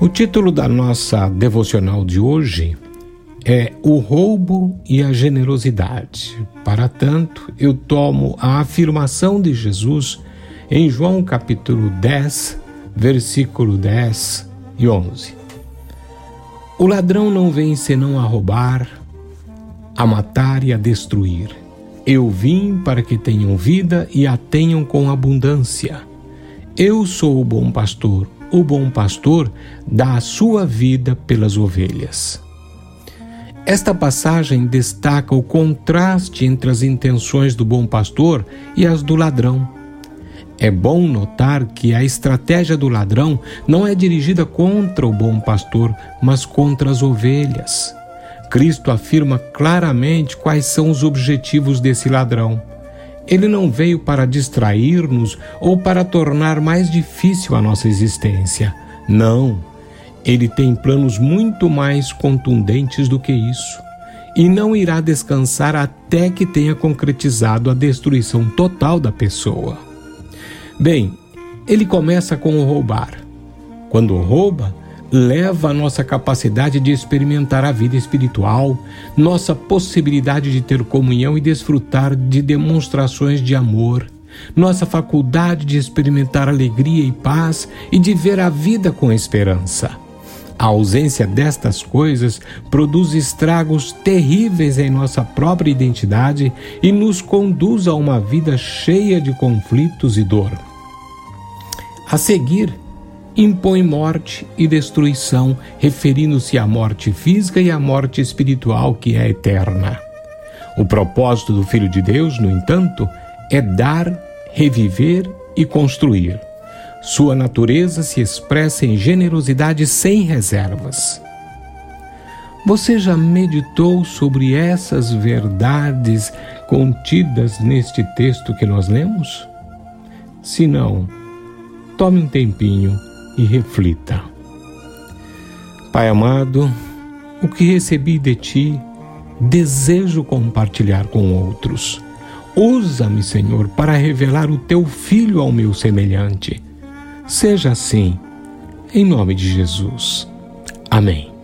O título da nossa devocional de hoje é O roubo e a generosidade. Para tanto, eu tomo a afirmação de Jesus em João capítulo 10, versículo 10 e 11. O ladrão não vem senão a roubar, a matar e a destruir. Eu vim para que tenham vida e a tenham com abundância. Eu sou o bom pastor o bom pastor dá a sua vida pelas ovelhas. Esta passagem destaca o contraste entre as intenções do bom pastor e as do ladrão. É bom notar que a estratégia do ladrão não é dirigida contra o bom pastor, mas contra as ovelhas. Cristo afirma claramente quais são os objetivos desse ladrão ele não veio para distrair-nos ou para tornar mais difícil a nossa existência. Não. Ele tem planos muito mais contundentes do que isso. E não irá descansar até que tenha concretizado a destruição total da pessoa. Bem, ele começa com o roubar. Quando rouba, leva a nossa capacidade de experimentar a vida espiritual, nossa possibilidade de ter comunhão e desfrutar de demonstrações de amor, nossa faculdade de experimentar alegria e paz e de ver a vida com esperança. A ausência destas coisas produz estragos terríveis em nossa própria identidade e nos conduz a uma vida cheia de conflitos e dor. A seguir, impõe morte e destruição, referindo-se à morte física e à morte espiritual que é eterna. O propósito do Filho de Deus, no entanto, é dar, reviver e construir. Sua natureza se expressa em generosidade sem reservas. Você já meditou sobre essas verdades contidas neste texto que nós lemos? Se não, tome um tempinho e reflita. Pai amado, o que recebi de ti, desejo compartilhar com outros. Usa-me, Senhor, para revelar o teu filho ao meu semelhante. Seja assim, em nome de Jesus. Amém.